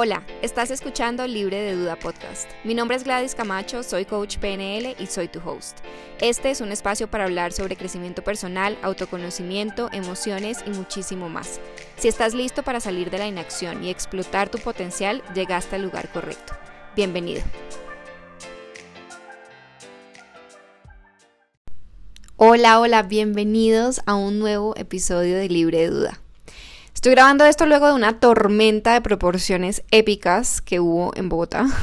Hola, estás escuchando Libre de Duda Podcast. Mi nombre es Gladys Camacho, soy coach PNL y soy tu host. Este es un espacio para hablar sobre crecimiento personal, autoconocimiento, emociones y muchísimo más. Si estás listo para salir de la inacción y explotar tu potencial, llegaste al lugar correcto. Bienvenido. Hola, hola, bienvenidos a un nuevo episodio de Libre de Duda. Estoy grabando esto luego de una tormenta de proporciones épicas que hubo en Bogotá.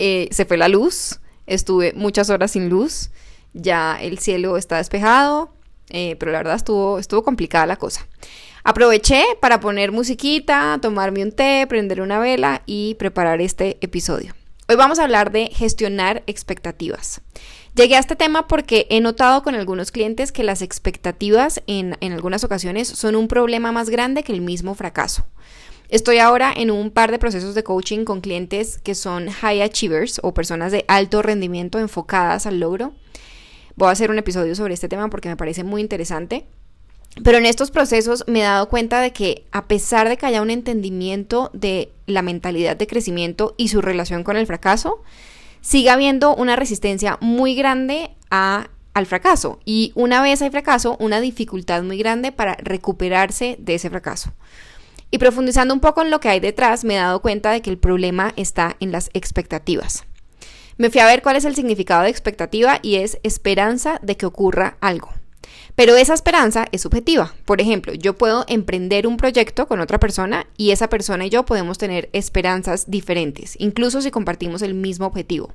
Eh, se fue la luz, estuve muchas horas sin luz, ya el cielo está despejado, eh, pero la verdad estuvo, estuvo complicada la cosa. Aproveché para poner musiquita, tomarme un té, prender una vela y preparar este episodio. Hoy vamos a hablar de gestionar expectativas. Llegué a este tema porque he notado con algunos clientes que las expectativas en, algunas ocasiones son un problema más grande que el mismo fracaso. Estoy ahora en un par de procesos de coaching con clientes que son high achievers o personas de alto rendimiento enfocadas al logro. Voy a hacer un episodio sobre este tema porque me parece muy interesante. Pero en estos procesos me he dado cuenta de que a pesar de que haya un entendimiento de la mentalidad de crecimiento y su relación con el fracaso, sigue habiendo una resistencia muy grande al fracaso. Y una vez hay fracaso, una dificultad muy grande para recuperarse de ese fracaso. Y profundizando un poco en lo que hay detrás, me he dado cuenta de que el problema está en las expectativas. Me fui a ver cuál es el significado de expectativa y es esperanza de que ocurra algo. Pero esa esperanza es subjetiva. Por ejemplo, yo puedo emprender un proyecto con otra persona y esa persona y yo podemos tener esperanzas diferentes, incluso si compartimos el mismo objetivo.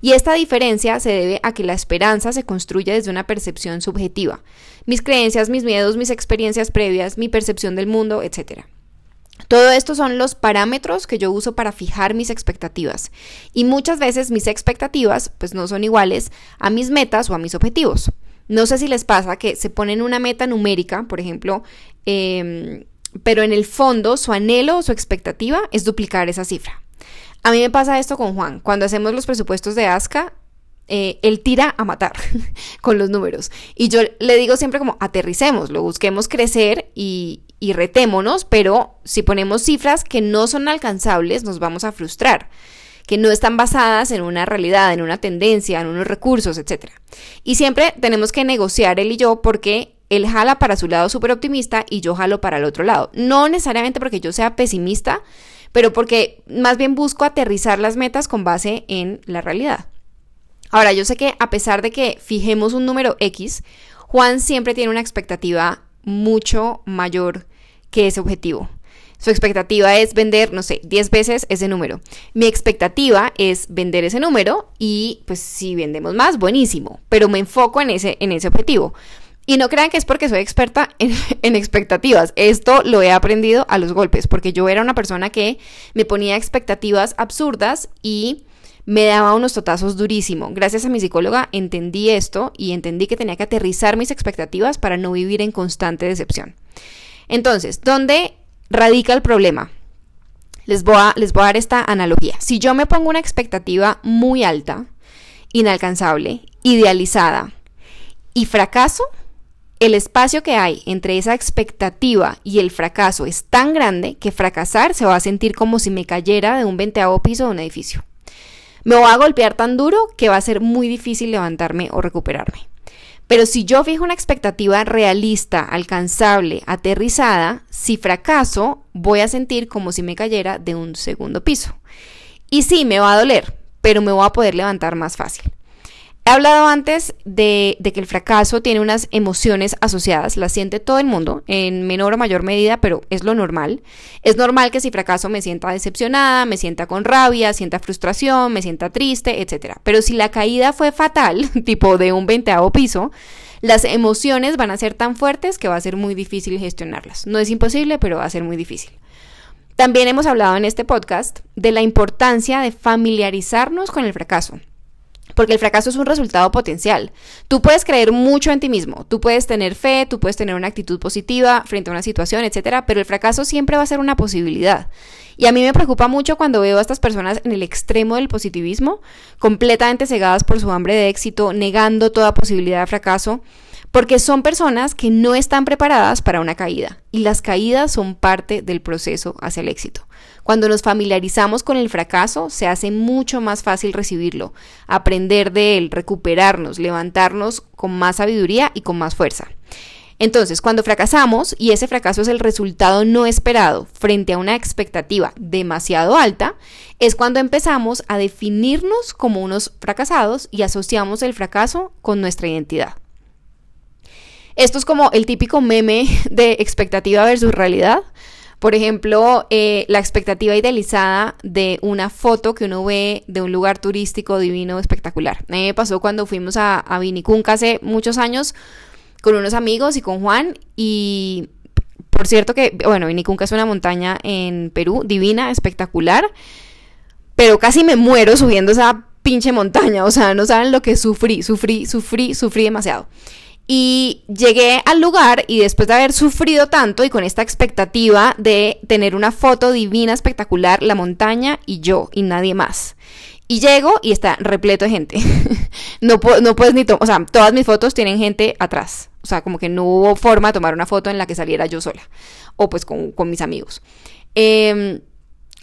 Y esta diferencia se debe a que la esperanza se construye desde una percepción subjetiva. Mis creencias, mis miedos, mis experiencias previas, mi percepción del mundo, etc. Todo esto son los parámetros que yo uso para fijar mis expectativas. Y muchas veces mis expectativas pues no son iguales a mis metas o a mis objetivos. No sé si les pasa que se ponen una meta numérica, por ejemplo, em, pero en el fondo su anhelo o su expectativa es duplicar esa cifra. A mí me pasa esto con Juan. Cuando hacemos los presupuestos de ASCA, eh, él tira a matar con los números. Y yo le digo siempre como aterricemos, lo busquemos crecer y, y retémonos, pero si ponemos cifras que no son alcanzables, nos vamos a frustrar que no están basadas en una realidad, en una tendencia, en unos recursos, etc. Y siempre tenemos que negociar él y yo porque él jala para su lado súper optimista y yo jalo para el otro lado. No necesariamente porque yo sea pesimista, pero porque más bien busco aterrizar las metas con base en la realidad. Ahora, yo sé que a pesar de que fijemos un número X, Juan siempre tiene una expectativa mucho mayor que ese objetivo. Su expectativa es vender, no sé, 10 veces ese número. Mi expectativa es vender ese número y pues si vendemos más, buenísimo, pero me enfoco en ese, en ese objetivo. Y no crean que es porque soy experta en, en, expectativas. Esto lo he aprendido a los golpes, porque yo era una persona que me ponía expectativas absurdas y me daba unos totazos durísimo. Gracias a mi psicóloga entendí esto y entendí que tenía que aterrizar mis expectativas para no vivir en constante decepción. Entonces, ¿dónde radica el problema. Les voy, a, les voy a dar esta analogía. Si yo me pongo una expectativa muy alta, inalcanzable, idealizada, y fracaso, el espacio que hay entre esa expectativa y el fracaso es tan grande que fracasar se va a sentir como si me cayera de un venteado piso de un edificio. Me voy a golpear tan duro que va a ser muy difícil levantarme o recuperarme. Pero si yo fijo una expectativa realista, alcanzable, aterrizada, si fracaso, voy a sentir como si me cayera de un segundo piso. Y sí, me va a doler, pero me voy a poder levantar más fácil. He hablado antes de, que el fracaso tiene unas emociones asociadas, las siente todo el mundo, en menor o mayor medida, pero es lo normal. Es normal que si fracaso me sienta decepcionada, me sienta con rabia, sienta frustración, me sienta triste, etc. Pero si la caída fue fatal, tipo de un veinteavo piso, las emociones van a ser tan fuertes que va a ser muy difícil gestionarlas. No es imposible, pero va a ser muy difícil. También hemos hablado en este podcast de la importancia de familiarizarnos con el fracaso porque el fracaso es un resultado potencial. Tú puedes creer mucho en ti mismo, tú puedes tener fe, tú puedes tener una actitud positiva frente a una situación, etcétera, pero el fracaso siempre va a ser una posibilidad. Y a mí me preocupa mucho cuando veo a estas personas en el extremo del positivismo, completamente cegadas por su hambre de éxito, negando toda posibilidad de fracaso, porque son personas que no están preparadas para una caída y las caídas son parte del proceso hacia el éxito. Cuando nos familiarizamos con el fracaso, se hace mucho más fácil recibirlo, aprender de él, recuperarnos, levantarnos con más sabiduría y con más fuerza. Entonces, cuando fracasamos y ese fracaso es el resultado no esperado frente a una expectativa demasiado alta, es cuando empezamos a definirnos como unos fracasados y asociamos el fracaso con nuestra identidad. Esto es como el típico meme de expectativa versus realidad. Por ejemplo, eh, la expectativa idealizada de una foto que uno ve de un lugar turístico divino, espectacular. A mí me pasó cuando fuimos a, a Vinicunca hace muchos años con unos amigos y con Juan y por cierto que, bueno, Vinicunca es una montaña en Perú, divina, espectacular, pero casi me muero subiendo esa pinche montaña, o sea, no saben lo que sufrí, sufrí, sufrí, sufrí demasiado. Y llegué al lugar y después de haber sufrido tanto y con esta expectativa de tener una foto divina, espectacular, la montaña y yo y nadie más. Y llego y está repleto de gente. no, no puedes ni tomar, o sea, todas mis fotos tienen gente atrás. O sea, como que no hubo forma de tomar una foto en la que saliera yo sola. O pues con, mis amigos. Em,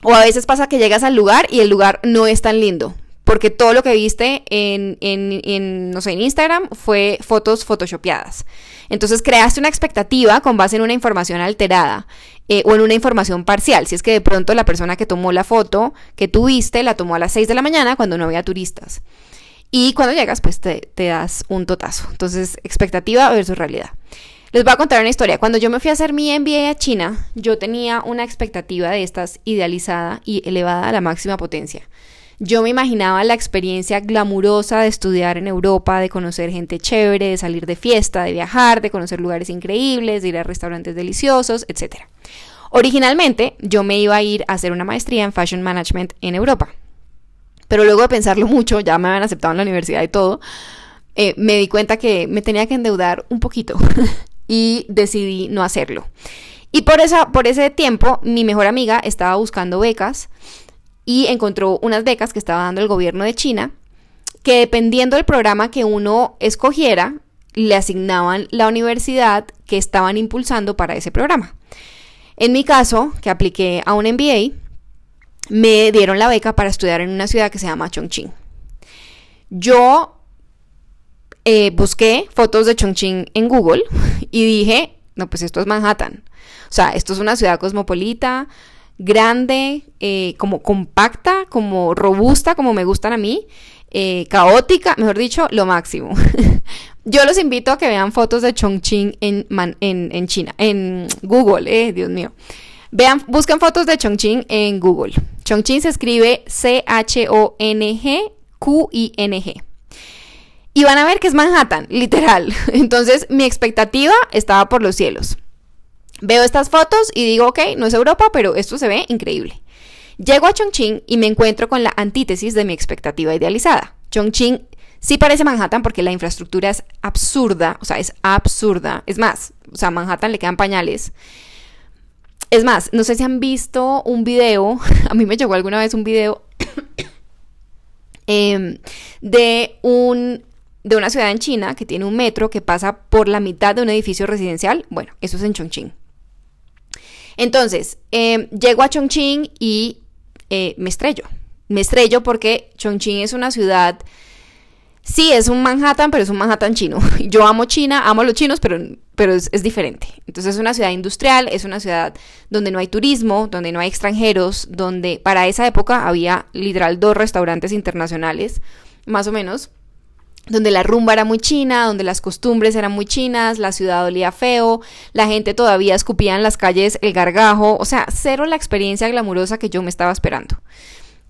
o a veces pasa que llegas al lugar y el lugar no es tan lindo. Porque todo lo que viste en, en, no sé, en Instagram fue fotos photoshopeadas. Entonces creaste una expectativa con base en una información alterada. Eh, o en una información parcial. Si es que de pronto la persona que tomó la foto que tuviste la tomó a las 6 de la mañana cuando no había turistas. Y cuando llegas, pues te, te das un totazo. Entonces, expectativa versus realidad. Les voy a contar una historia. Cuando yo me fui a hacer mi MBA a China, yo tenía una expectativa de estas idealizada y elevada a la máxima potencia. Yo me imaginaba la experiencia glamurosa de estudiar en Europa, de conocer gente chévere, de salir de fiesta, de viajar, de conocer lugares increíbles, de ir a restaurantes deliciosos, etc. Originalmente yo me iba a ir a hacer una maestría en Fashion Management en Europa. Pero luego de pensarlo mucho, ya me habían aceptado en la universidad y todo, eh, me di cuenta que me tenía que endeudar un poquito y decidí no hacerlo. Y por, esa, por ese tiempo mi mejor amiga estaba buscando becas y encontró unas becas que estaba dando el gobierno de China, que dependiendo del programa que uno escogiera, le asignaban la universidad que estaban impulsando para ese programa. En mi caso, que apliqué a un MBA, me dieron la beca para estudiar en una ciudad que se llama Chongqing. Yo eh, busqué fotos de Chongqing en Google y dije, no, pues esto es Manhattan. O sea, esto es una ciudad cosmopolita, grande, eh, como compacta, como robusta, como me gustan a mí, eh, caótica, mejor dicho, lo máximo. Yo los invito a que vean fotos de Chongqing en, en, China, en Google, eh, Dios mío. Vean, buscan fotos de Chongqing en Google. Chongqing se escribe C-H-O-N-G-Q-I-N-G. Y van a ver que es Manhattan, literal. Entonces mi expectativa estaba por los cielos. Veo estas fotos y digo, ok, no es Europa, pero esto se ve increíble. Llego a Chongqing y me encuentro con la antítesis de mi expectativa idealizada. Chongqing sí parece Manhattan porque la infraestructura es absurda, o sea, es absurda. Es más, o sea, a Manhattan le quedan pañales. Es más, no sé si han visto un video, a mí me llegó alguna vez un video em, de un de una ciudad en China que tiene un metro que pasa por la mitad de un edificio residencial. Bueno, eso es en Chongqing. Entonces, em, llego a Chongqing y eh, me estrello. Me estrello porque Chongqing es una ciudad, sí, es un Manhattan, pero es un Manhattan chino. Yo amo China, amo a los chinos, pero, pero es, es diferente. Entonces es una ciudad industrial, es una ciudad donde no hay turismo, donde no hay extranjeros, donde para esa época había literal dos restaurantes internacionales, más o menos donde la rumba era muy china, donde las costumbres eran muy chinas, la ciudad olía feo, la gente todavía escupía en las calles el gargajo, o sea, cero la experiencia glamurosa que yo me estaba esperando.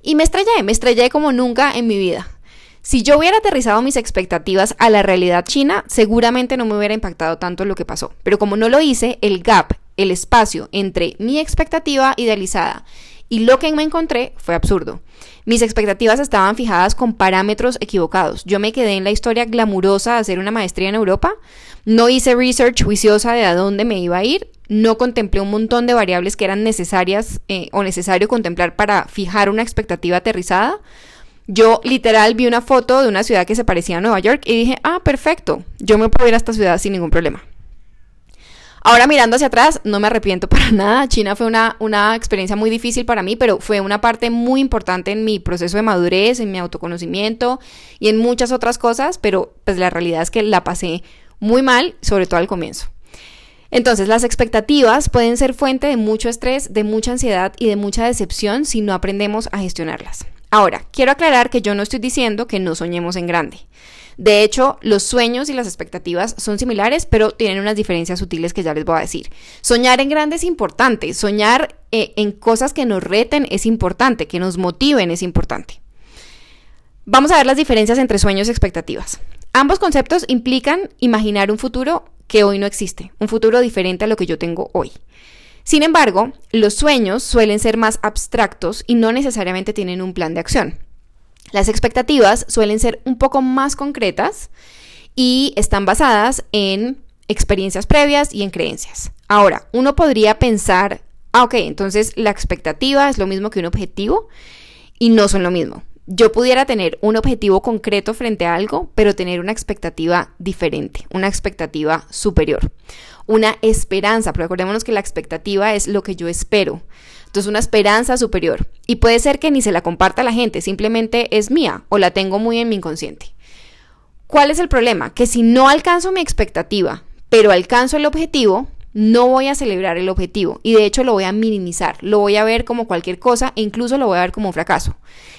Y me estrellé, me estrellé como nunca en mi vida. Si yo hubiera aterrizado mis expectativas a la realidad china, seguramente no me hubiera impactado tanto lo que pasó. Pero como no lo hice, el gap, el espacio entre mi expectativa idealizada y lo que me encontré fue absurdo. Mis expectativas estaban fijadas con parámetros equivocados. Yo me quedé en la historia glamurosa de hacer una maestría en Europa, no hice research juiciosa de a dónde me iba a ir, no contemplé un montón de variables que eran necesarias eh, o necesario contemplar para fijar una expectativa aterrizada. Yo literal vi una foto de una ciudad que se parecía a Nueva York y dije, ah, perfecto, yo me puedo ir a esta ciudad sin ningún problema. Ahora mirando hacia atrás, no me arrepiento para nada. China fue una, una experiencia muy difícil para mí, pero fue una parte muy importante en mi proceso de madurez, en mi autoconocimiento y en muchas otras cosas, pero pues la realidad es que la pasé muy mal, sobre todo al comienzo. Entonces, las expectativas pueden ser fuente de mucho estrés, de mucha ansiedad y de mucha decepción si no aprendemos a gestionarlas. Ahora, quiero aclarar que yo no estoy diciendo que no soñemos en grande. De hecho, los sueños y las expectativas son similares, pero tienen unas diferencias sutiles que ya les voy a decir. Soñar en grande es importante, soñar eh, en cosas que nos reten es importante, que nos motiven es importante. Vamos a ver las diferencias entre sueños y expectativas. Ambos conceptos implican imaginar un futuro que hoy no existe, un futuro diferente a lo que yo tengo hoy. Sin embargo, los sueños suelen ser más abstractos y no necesariamente tienen un plan de acción. Las expectativas suelen ser un poco más concretas y están basadas en experiencias previas y en creencias. Ahora, uno podría pensar, ah, ok, entonces la expectativa es lo mismo que un objetivo y no son lo mismo yo pudiera tener un objetivo concreto frente a algo, pero tener una expectativa diferente, una expectativa superior, una esperanza, pero recordémonos que la expectativa es lo que yo espero. Entonces, una esperanza superior. Y puede ser que ni se la comparta la gente, simplemente es mía o la tengo muy en mi inconsciente. ¿Cuál es el problema? Que si no alcanzo mi expectativa, pero alcanzo el objetivo, no voy a celebrar el objetivo y de hecho lo voy a minimizar, lo voy a ver como cualquier cosa e incluso lo voy a ver como un fracaso.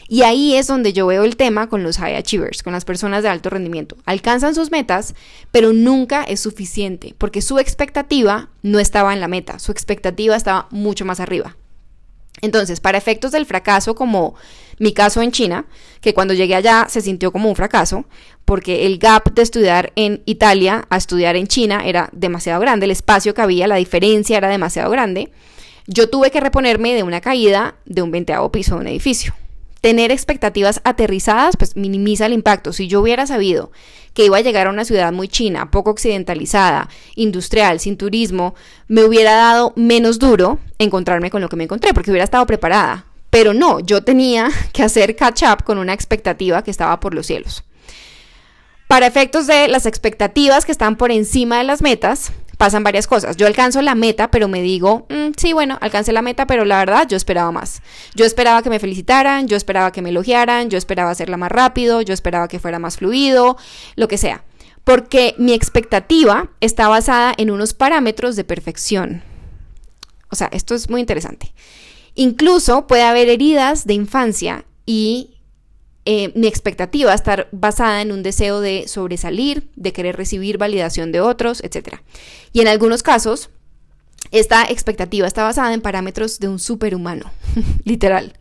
Y ahí es donde yo veo el tema con los high achievers, con las personas de alto rendimiento. Alcanzan sus metas, pero nunca es suficiente porque su expectativa no estaba en la meta, su expectativa estaba mucho más arriba. Entonces, para efectos del fracaso, como mi caso en China, que cuando llegué allá se sintió como un fracaso, porque el gap de estudiar en Italia a estudiar en China era demasiado grande, el espacio que había, la diferencia era demasiado grande, yo tuve que reponerme de una caída de un veinteavo piso de un edificio tener expectativas aterrizadas, pues minimiza el impacto. Si yo hubiera sabido que iba a llegar a una ciudad muy china, poco occidentalizada, industrial, sin turismo, me hubiera dado menos duro encontrarme con lo que me encontré, porque hubiera estado preparada. Pero no, yo tenía que hacer catch up con una expectativa que estaba por los cielos. Para efectos de las expectativas que están por encima de las metas, pasan varias cosas. Yo alcanzo la meta, pero me digo, mm, sí, bueno, alcancé la meta, pero la verdad yo esperaba más. Yo esperaba que me felicitaran, yo esperaba que me elogiaran, yo esperaba hacerla más rápido, yo esperaba que fuera más fluido, lo que sea. Porque mi expectativa está basada en unos parámetros de perfección. O sea, esto es muy interesante. Incluso puede haber heridas de infancia y eh, mi expectativa estar basada en un deseo de sobresalir, de querer recibir validación de otros, etc. Y en algunos casos, esta expectativa está basada en parámetros de un superhumano, literal.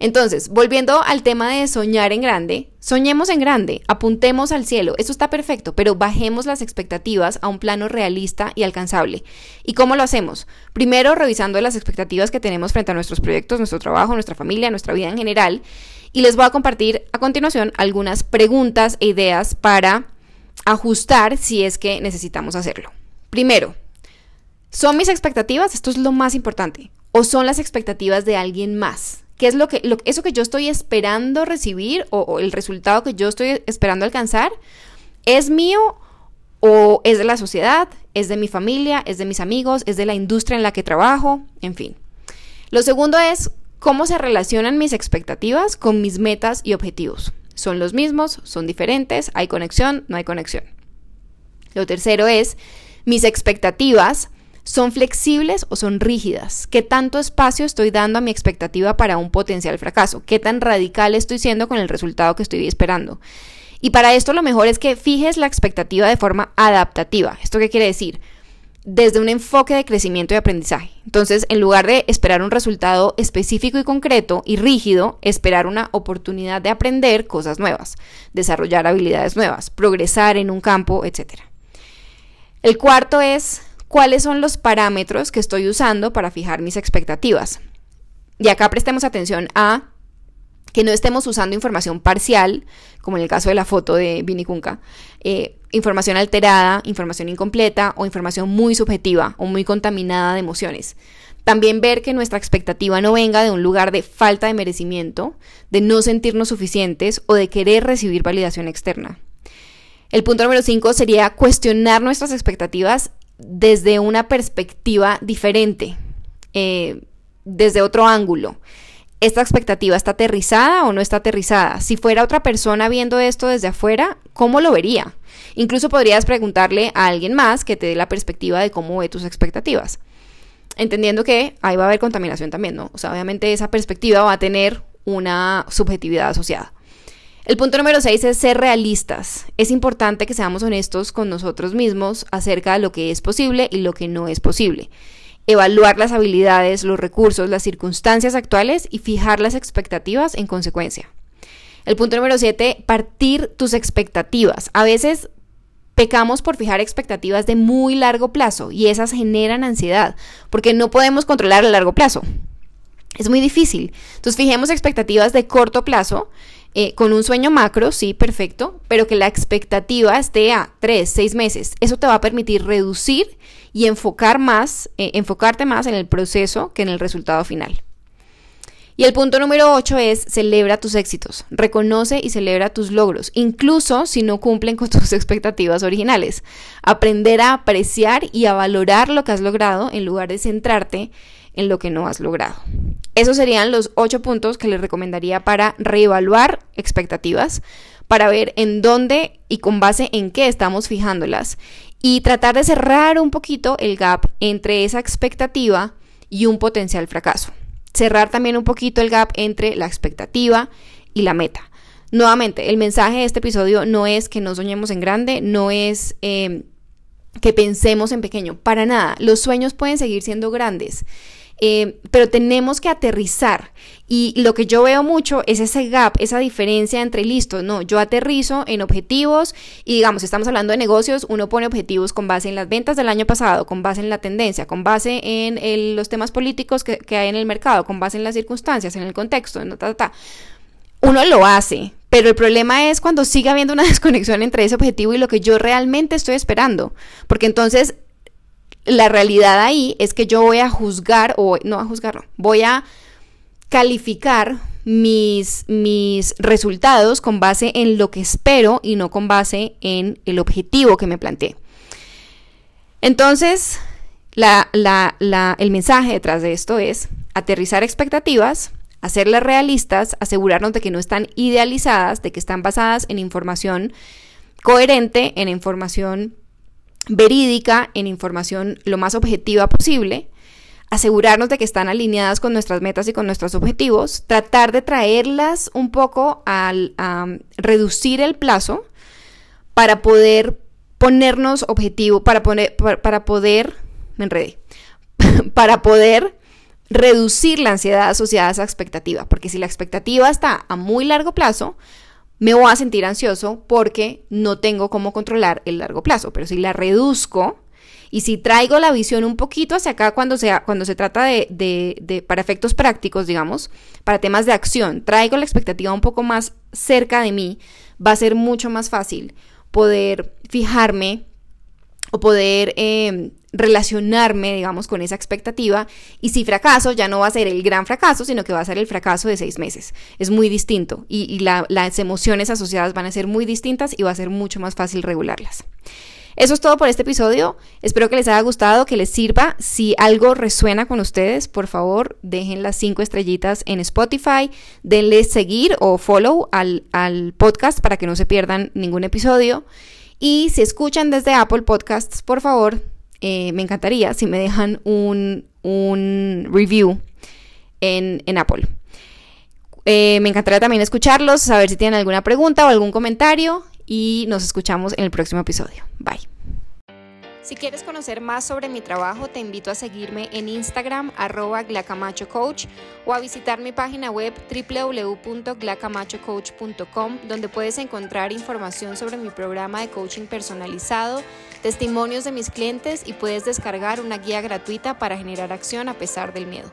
Entonces, volviendo al tema de soñar en grande, soñemos en grande, apuntemos al cielo, eso está perfecto, pero bajemos las expectativas a un plano realista y alcanzable. ¿Y cómo lo hacemos? Primero, revisando las expectativas que tenemos frente a nuestros proyectos, nuestro trabajo, nuestra familia, nuestra vida en general, y les voy a compartir a continuación algunas preguntas e ideas para ajustar si es que necesitamos hacerlo. Primero, ¿son mis expectativas? Esto es lo más importante. ¿O son las expectativas de alguien más? ¿Qué es lo que, eso que yo estoy esperando recibir o, o el resultado que yo estoy esperando alcanzar? ¿Es mío o es de la sociedad? ¿Es de mi familia? ¿Es de mis amigos? ¿Es de la industria en la que trabajo? En fin. Lo segundo es, ¿Cómo se relacionan mis expectativas con mis metas y objetivos? ¿Son los mismos? ¿Son diferentes? ¿Hay conexión? ¿No hay conexión? Lo tercero es, mis expectativas son flexibles o son rígidas. ¿Qué tanto espacio estoy dando a mi expectativa para un potencial fracaso? ¿Qué tan radical estoy siendo con el resultado que estoy esperando? Y para esto lo mejor es que fijes la expectativa de forma adaptativa. ¿Esto qué quiere decir? Desde un enfoque de crecimiento y aprendizaje. Entonces, en lugar de esperar un resultado específico y concreto y rígido, esperar una oportunidad de aprender cosas nuevas, desarrollar habilidades nuevas, progresar en un campo, etc. El cuarto es cuáles son los parámetros que estoy usando para fijar mis expectativas. Y acá prestemos atención a que no estemos usando información parcial, como en el caso de la foto de Vini Kunka, eh, información alterada, información incompleta o información muy subjetiva o muy contaminada de emociones. También ver que nuestra expectativa no venga de un lugar de falta de merecimiento, de no sentirnos suficientes o de querer recibir validación externa. El punto número 5 sería cuestionar nuestras expectativas desde una perspectiva diferente, eh, desde otro ángulo. ¿Esta expectativa está aterrizada o no está aterrizada? Si fuera otra persona viendo esto desde afuera, ¿cómo lo vería? Incluso podrías preguntarle a alguien más que te dé la perspectiva de cómo ve tus expectativas. Entendiendo que ahí va a haber contaminación también, ¿no? O sea, obviamente esa perspectiva va a tener una subjetividad asociada. El punto número 6 es ser realistas. Es importante que seamos honestos con nosotros mismos acerca de lo que es posible y lo que no es posible. Evaluar las habilidades, los recursos, las circunstancias actuales y fijar las expectativas en consecuencia. El punto número 7, partir tus expectativas. A veces pecamos por fijar expectativas de muy largo plazo y esas generan ansiedad porque no podemos controlar a largo plazo. Es muy difícil. Entonces fijemos expectativas de corto plazo eh, con un sueño macro, sí, perfecto, pero que la expectativa esté a tres, seis meses. Eso te va a permitir reducir y enfocar más, eh, enfocarte más en el proceso que en el resultado final. Y el punto número 8 es celebra tus éxitos, reconoce y celebra tus logros, incluso si no cumplen con tus expectativas originales. Aprender a apreciar y a valorar lo que has logrado en lugar de centrarte en lo que no has logrado. Esos serían los ocho puntos que les recomendaría para reevaluar expectativas, para ver en dónde y con base en qué estamos fijándolas y tratar de cerrar un poquito el gap entre esa expectativa y un potencial fracaso. Cerrar también un poquito el gap entre la expectativa y la meta. Nuevamente, el mensaje de este episodio no es que no soñemos en grande, no es eh, que pensemos en pequeño, para nada. Los sueños pueden seguir siendo grandes. Eh, pero tenemos que aterrizar. Y lo que yo veo mucho es ese gap, esa diferencia entre listo, no, yo aterrizo en objetivos y digamos, estamos hablando de negocios, uno pone objetivos con base en las ventas del año pasado, con base en la tendencia, con base en los temas políticos que, hay en el mercado, con base en las circunstancias, en el contexto, en ta, ta, Uno lo hace, pero el problema es cuando sigue habiendo una desconexión entre ese objetivo y lo que yo realmente estoy esperando. Porque entonces la realidad ahí es que yo voy a juzgar, o no a juzgar, voy a calificar mis, mis resultados con base en lo que espero y no con base en el objetivo que me planteé. Entonces, el mensaje detrás de esto es aterrizar expectativas, hacerlas realistas, asegurarnos de que no están idealizadas, de que están basadas en información coherente, en información verídica, en información lo más objetiva posible, asegurarnos de que están alineadas con nuestras metas y con nuestros objetivos, tratar de traerlas un poco al, reducir el plazo para poder ponernos objetivo, para, poner, para, poder, me enredé, para poder reducir la ansiedad asociada a esa expectativa, porque si la expectativa está a muy largo plazo, me voy a sentir ansioso porque no tengo cómo controlar el largo plazo. Pero si la reduzco y si traigo la visión un poquito hacia acá cuando, sea, cuando se trata de, de, para efectos prácticos, digamos, para temas de acción, traigo la expectativa un poco más cerca de mí, va a ser mucho más fácil poder fijarme o poder em, relacionarme, digamos, con esa expectativa. Y si fracaso, ya no va a ser el gran fracaso, sino que va a ser el fracaso de seis meses. Es muy distinto y, las emociones asociadas van a ser muy distintas y va a ser mucho más fácil regularlas. Eso es todo por este episodio. Espero que les haya gustado, que les sirva. Si algo resuena con ustedes, por favor, dejen las cinco estrellitas en Spotify, denle seguir o follow al, al podcast para que no se pierdan ningún episodio. Y si escuchan desde Apple Podcasts, por favor, eh, me encantaría si me dejan un, review en, Apple. Eh, me encantaría también escucharlos, saber si tienen alguna pregunta o algún comentario y nos escuchamos en el próximo episodio. Bye. Si quieres conocer más sobre mi trabajo, te invito a seguirme en Instagram arroba glacamachocoach o a visitar mi página web www.glacamachocoach.com donde puedes encontrar información sobre mi programa de coaching personalizado, testimonios de mis clientes y puedes descargar una guía gratuita para generar acción a pesar del miedo.